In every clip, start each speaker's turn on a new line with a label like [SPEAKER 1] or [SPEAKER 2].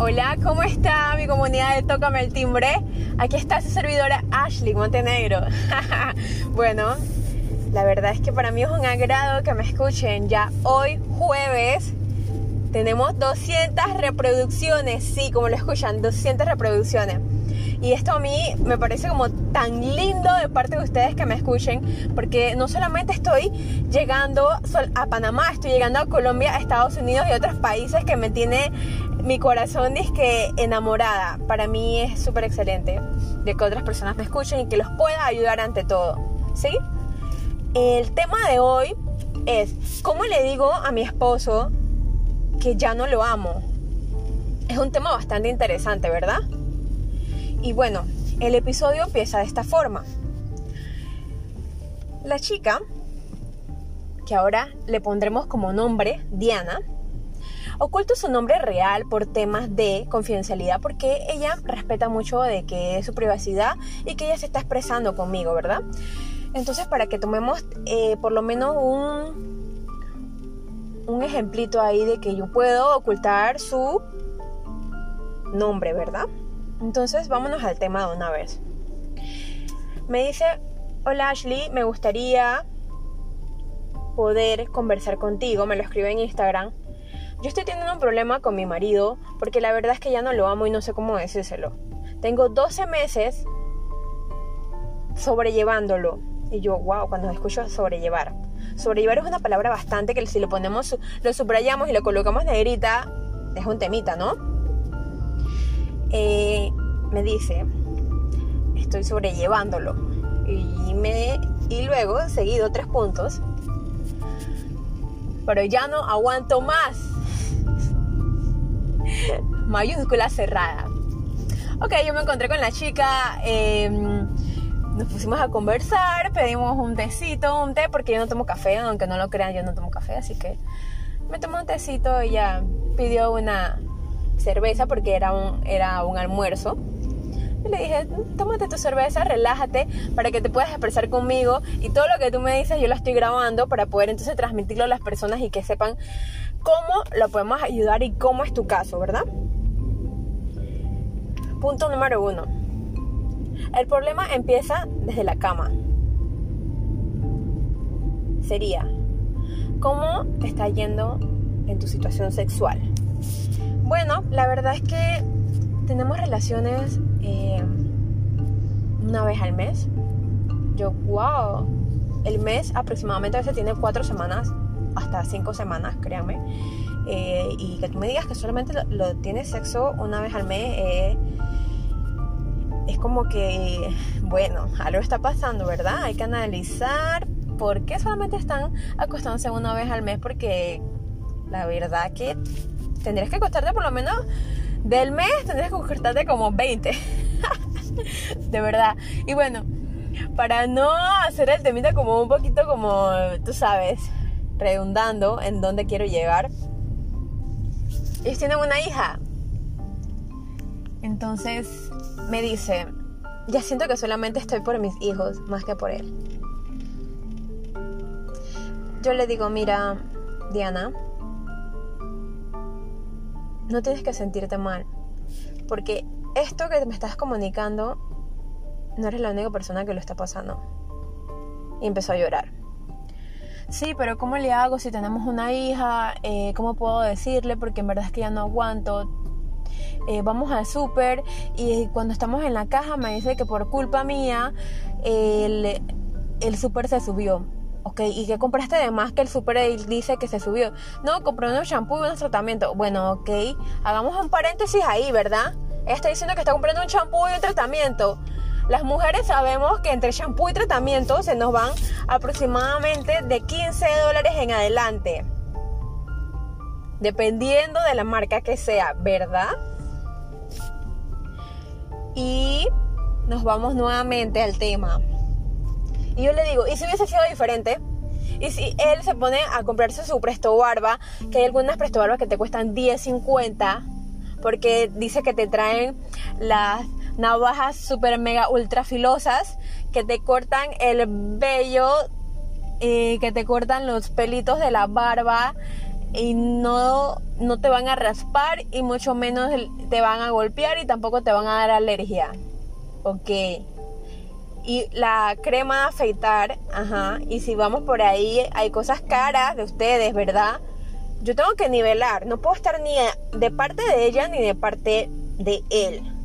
[SPEAKER 1] Hola, ¿cómo está mi comunidad de Tócame el Timbre? Aquí está su servidora Ashley Montenegro. bueno, la verdad es que para mí es un agrado que me escuchen. Ya hoy jueves tenemos 200 reproducciones, sí, como lo escuchan, 200 reproducciones. Y esto a mí me parece como tan lindo de parte de ustedes que me escuchen, porque no solamente estoy llegando a Panamá, estoy llegando a Colombia, a Estados Unidos y otros países que me tiene mi corazón es que enamorada. Para mí es súper excelente de que otras personas me escuchen y que los pueda ayudar ante todo. ¿Sí? El tema de hoy es, ¿cómo le digo a mi esposo que ya no lo amo? Es un tema bastante interesante, ¿verdad? Y bueno, el episodio empieza de esta forma. La chica, que ahora le pondremos como nombre Diana, oculta su nombre real por temas de confidencialidad porque ella respeta mucho de que es su privacidad y que ella se está expresando conmigo, ¿verdad? Entonces, para que tomemos eh, por lo menos un, un ejemplito ahí de que yo puedo ocultar su nombre, ¿verdad? Entonces, vámonos al tema de una vez. Me dice, hola Ashley, me gustaría poder conversar contigo, me lo escribe en Instagram. Yo estoy teniendo un problema con mi marido porque la verdad es que ya no lo amo y no sé cómo decírselo. Tengo 12 meses sobrellevándolo. Y yo, wow, cuando escucho sobrellevar. Sobrellevar es una palabra bastante que si lo ponemos, lo subrayamos y lo colocamos negrita, es un temita, ¿no? Eh, me dice, estoy sobrellevándolo. Y, me, y luego, seguido tres puntos, pero ya no aguanto más. Mayúscula cerrada. Ok, yo me encontré con la chica. Em, nos pusimos a conversar, pedimos un tecito, un té, porque yo no tomo café, aunque no lo crean, yo no tomo café, así que me tomó un tecito ella pidió una cerveza porque era un, era un almuerzo. Y le dije, tómate tu cerveza, relájate para que te puedas expresar conmigo y todo lo que tú me dices yo lo estoy grabando para poder entonces transmitirlo a las personas y que sepan cómo lo podemos ayudar y cómo es tu caso, ¿verdad? Punto número uno. El problema empieza desde la cama. Sería, ¿cómo te está yendo en tu situación sexual? Bueno, la verdad es que tenemos relaciones eh, una vez al mes. Yo, wow, el mes aproximadamente a veces tiene cuatro semanas, hasta cinco semanas, créanme. Eh, y que tú me digas que solamente lo, tienes sexo una vez al mes, eh, es como que, bueno, algo está pasando, ¿verdad? Hay que analizar por qué solamente están acostándose una vez al mes, porque la verdad que tendrías que acostarte por lo menos del mes, tendrías que acostarte como 20. de verdad. Y bueno, para no hacer el temita como un poquito como, tú sabes, redundando en dónde quiero llegar. Ellos tienen una hija. Entonces me dice, ya siento que solamente estoy por mis hijos más que por él. Yo le digo, mira, Diana, no tienes que sentirte mal. Porque esto que me estás comunicando, no eres la única persona que lo está pasando. Y empezó a llorar. Sí, pero ¿cómo le hago si tenemos una hija? Eh, ¿Cómo puedo decirle? Porque en verdad es que ya no aguanto. Eh, vamos al súper y cuando estamos en la caja me dice que por culpa mía el, el súper se subió Ok, ¿y qué compraste de más que el super dice que se subió? No, compré un shampoo y un tratamiento. Bueno, ok, hagamos un paréntesis ahí, ¿verdad? Está diciendo que está comprando un shampoo y un tratamiento. Las mujeres sabemos que entre shampoo y tratamiento se nos van aproximadamente de 15 dólares en adelante. Dependiendo de la marca que sea, ¿verdad? Y nos vamos nuevamente al tema. Y yo le digo, ¿y si hubiese sido diferente? Y si él se pone a comprarse su presto barba, que hay algunas presto barbas que te cuestan 10.50, porque dice que te traen las navajas super mega ultra filosas que te cortan el vello y que te cortan los pelitos de la barba y no, no te van a raspar y mucho menos te van a golpear y tampoco te van a dar alergia. Ok. Y la crema de afeitar, ajá. Y si vamos por ahí, hay cosas caras de ustedes, ¿verdad? Yo tengo que nivelar. No puedo estar ni de parte de ella ni de parte de él.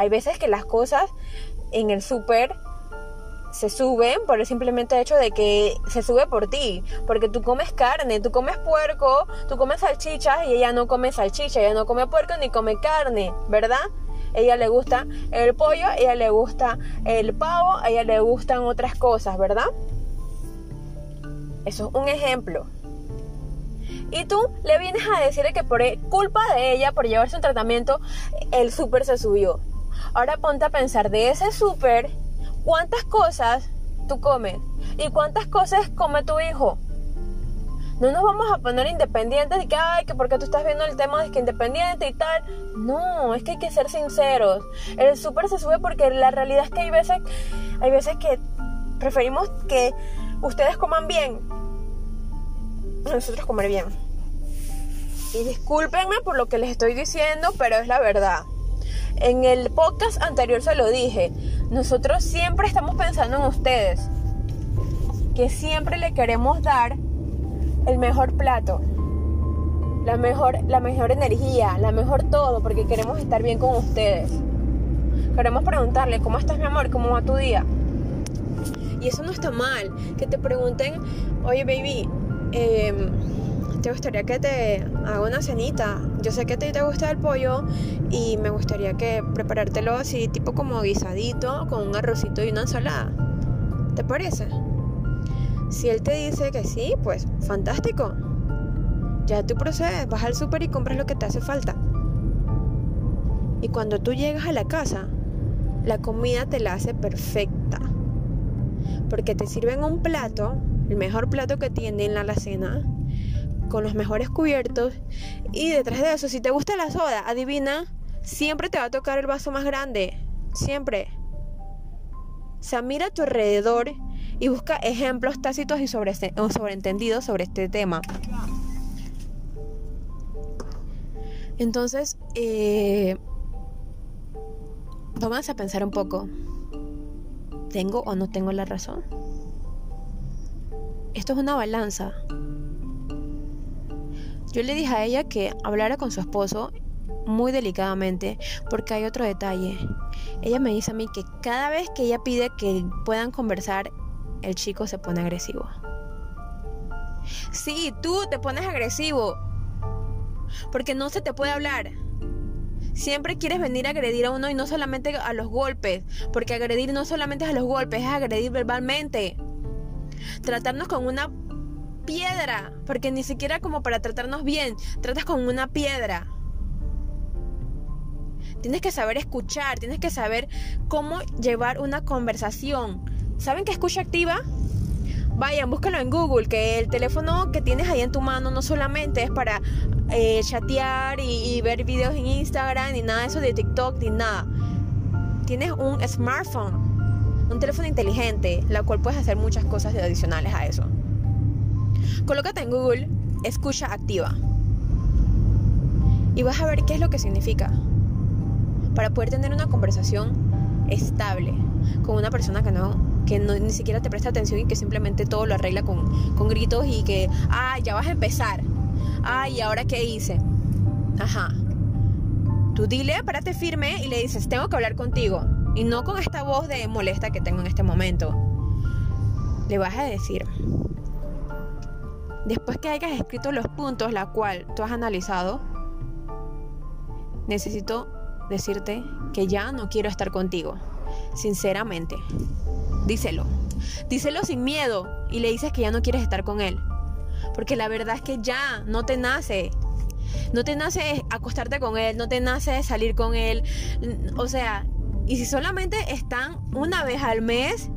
[SPEAKER 1] Hay veces que las cosas en el súper se suben por el simplemente hecho de que se sube por ti, porque tú comes carne, tú comes puerco, tú comes salchichas y ella no come salchicha, ella no come puerco ni come carne, ¿verdad? ella le gusta el pollo, ella le gusta el pavo, ella le gustan otras cosas, ¿verdad? Eso es un ejemplo. Y tú le vienes a decir que por e, culpa de ella, por llevarse un tratamiento, el súper se subió. Ahora ponte a pensar de ese súper, ¿cuántas cosas tú comes? ¿Y cuántas cosas come tu hijo? No nos vamos a poner independientes de que, ay, que porque tú estás viendo el tema de que independiente y tal. No, es que hay que ser sinceros. El súper se sube porque la realidad es que hay veces, hay veces que preferimos que ustedes coman bien, nosotros comer bien. Y discúlpenme por lo que les estoy diciendo, pero es la verdad. En el podcast anterior se lo dije. Nosotros siempre estamos pensando en ustedes. Que siempre le queremos dar el mejor plato, la mejor, la mejor energía, la mejor todo, porque queremos estar bien con ustedes. Queremos preguntarle, ¿cómo estás mi amor? ¿Cómo va tu día? Y eso no está mal, que te pregunten, oye baby, em, ¿te gustaría que te haga una cenita? Yo sé que a ti te gusta el pollo y me gustaría que preparártelo así, tipo como guisadito, con un arrocito y una ensalada. ¿Te parece? Si él te dice que sí, pues fantástico. Ya tú procedes, vas al súper y compras lo que te hace falta. Y cuando tú llegas a la casa, la comida te la hace perfecta. Porque te sirven un plato, el mejor plato que tiene en la alacena, con los mejores cubiertos. Y detrás de eso, si te gusta la soda, adivina, siempre te va a tocar el vaso más grande. Siempre. O sea, mira a tu alrededor y busca ejemplos tácitos y sobre, sobreentendidos sobre este tema. Entonces, eh, vamos a pensar un poco. ¿Tengo o no tengo la razón? Esto es una balanza. Yo le dije a ella que hablara con su esposo muy delicadamente porque hay otro detalle. Ella me dice a mí que cada vez que ella pide que puedan conversar, el chico se pone agresivo. Sí, tú te pones agresivo. Porque no se te puede hablar. Siempre quieres venir a agredir a uno y no solamente a los golpes. Porque agredir no solamente es a los golpes, es agredir verbalmente. Tratarnos con una piedra. Porque ni siquiera como para tratarnos bien. Tratas con una piedra. Tienes que saber escuchar, tienes que saber cómo llevar una conversación. ¿Saben qué escucha activa? Vayan, búscalo en Google, que el teléfono que tienes ahí en tu mano no solamente es para eh, chatear y, y, ver videos en Instagram, ni nada de eso de TikTok, ni nada. Tienes un smartphone, un teléfono inteligente, la cual puedes hacer muchas cosas adicionales a eso. Colócate en Google, escucha activa. Y vas a ver qué es lo que significa. Para poder tener una conversación estable con una persona que no que ni siquiera te presta atención y que simplemente todo lo arregla con, con gritos y que, ah, ya vas a empezar. Ay, ¿y ahora qué hice? Ajá. Tú dile, párate firme y le dices, tengo que hablar contigo. Y no con esta voz de molesta que tengo en este momento. Le vas a decir, después que hayas escrito los puntos la cual tú has analizado, necesito decirte que ya no quiero estar contigo. Sinceramente. Díselo. Díselo sin miedo y le dices que ya no quieres estar con él. Porque la verdad es que ya no te nace. No te nace acostarte con él, no te nace salir con él. O sea, y si solamente están una vez al mes,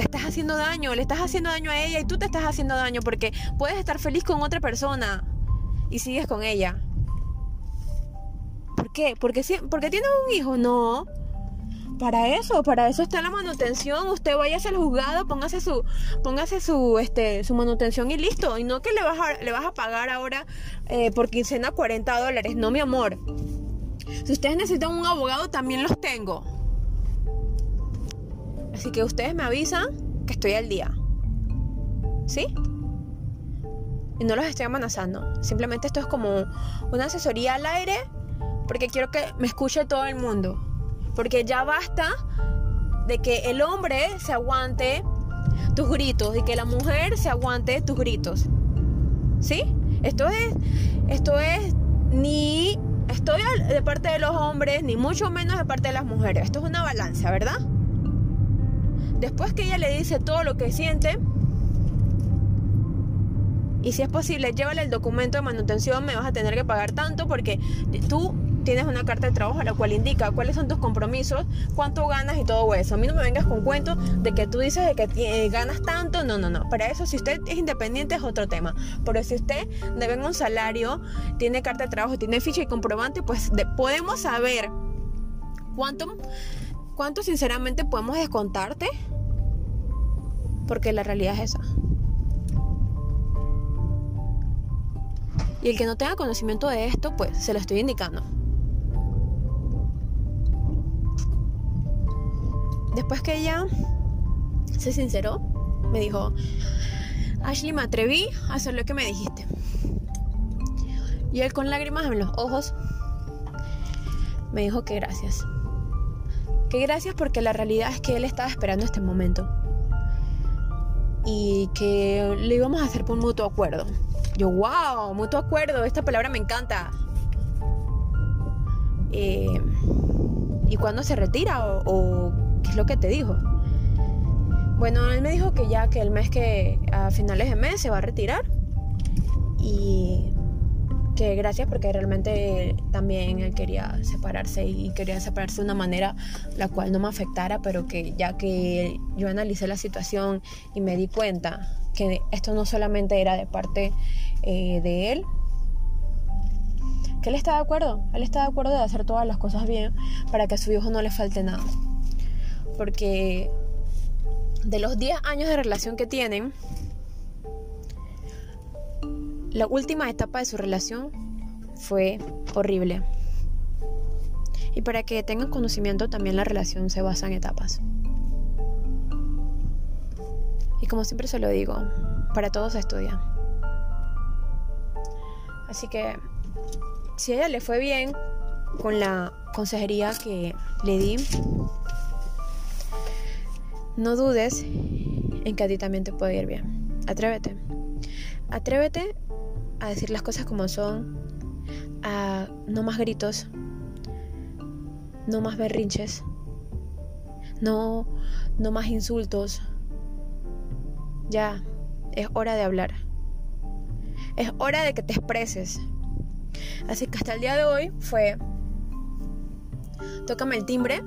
[SPEAKER 1] le estás haciendo daño, le estás haciendo daño a ella y tú te estás haciendo daño porque puedes estar feliz con otra persona y sigues con ella. ¿Por qué? Porque, porque tienes un hijo, no. para eso, para eso está la manutención. Usted vaya al juzgado, póngase su, póngase su, este, su manutención y listo. Y no que le vas a, le vas a pagar ahora eh, por quincena 40 dólares. No, mi amor. Si ustedes necesitan un abogado, también los tengo. Así que ustedes me avisan que estoy al día. ¿Sí? Y no los estoy amenazando. Simplemente esto es como una asesoría al aire porque quiero que me escuche todo el mundo. Porque ya basta de que el hombre se aguante tus gritos y que la mujer se aguante tus gritos. ¿Sí? Esto es esto es ni estoy de parte de los hombres ni mucho menos de parte de las mujeres. Esto es una balanza, ¿verdad? Después que ella le dice todo lo que siente, y si es posible, llévale el documento de manutención, me vas a tener que pagar tanto porque tú tienes una carta de trabajo la cual indica cuáles son tus compromisos, cuánto ganas y todo eso. A mí no me vengas con cuentos de que tú dices de que ganas tanto, no, no, no. Para eso, si usted es independiente es otro tema. Pero si usted debe un salario, tiene carta de trabajo, tiene ficha y comprobante, pues podemos saber cuánto, cuánto sinceramente podemos descontarte. Porque la realidad es esa. Y el que no tenga conocimiento de esto, pues se lo estoy indicando. Después que ella se sinceró, me dijo, Ashley, me atreví a hacer lo que me dijiste. Y él con lágrimas en los ojos me dijo que gracias. Que gracias porque la realidad es que él estaba esperando este momento. Y que lo íbamos a hacer por mutuo acuerdo. Yo, wow, mutuo acuerdo, esta palabra me encanta. Eh, ¿Y cuándo se retira? ¿O, qué es lo que te dijo? Bueno, él me dijo que ya que el mes que a finales de mes se va a retirar. Y que gracias porque realmente también él quería separarse y quería separarse de una manera la cual no me afectara, pero que ya que yo analicé la situación y me di cuenta que esto no solamente era de parte eh, de él, que él está de acuerdo, él está de acuerdo de hacer todas las cosas bien para que a su hijo no le falte nada. Porque de los 10 años de relación que tienen, la última etapa de su relación fue horrible. Y para que tengan conocimiento, también la relación se basa en etapas. Y como siempre se lo digo, para todos se estudia. Así que si a ella le fue bien con la consejería que le di, no dudes en que a ti también te puede ir bien. Atrévete. Atrévete a decir las cosas como son, a no más gritos, no más berrinches, no, no más insultos. Ya, es hora de hablar. Es hora de que te expreses. Así que hasta el día de hoy fue, tócame el timbre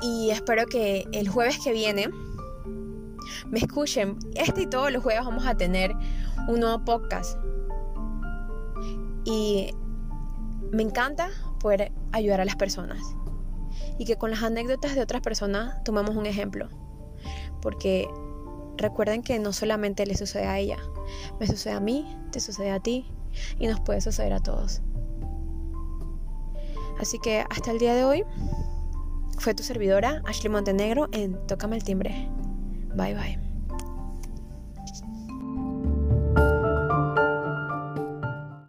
[SPEAKER 1] y espero que el jueves que viene me escuchen. Este y todos los jueves vamos a tener un nuevo podcast. Y me encanta poder ayudar a las personas. Y que con las anécdotas de otras personas tomemos un ejemplo. Porque recuerden que no solamente le sucede a ella, me sucede a mí, te sucede a ti y nos puede suceder a todos. Así que hasta el día de hoy fue tu servidora Ashley Montenegro en Tócame el timbre. Bye bye.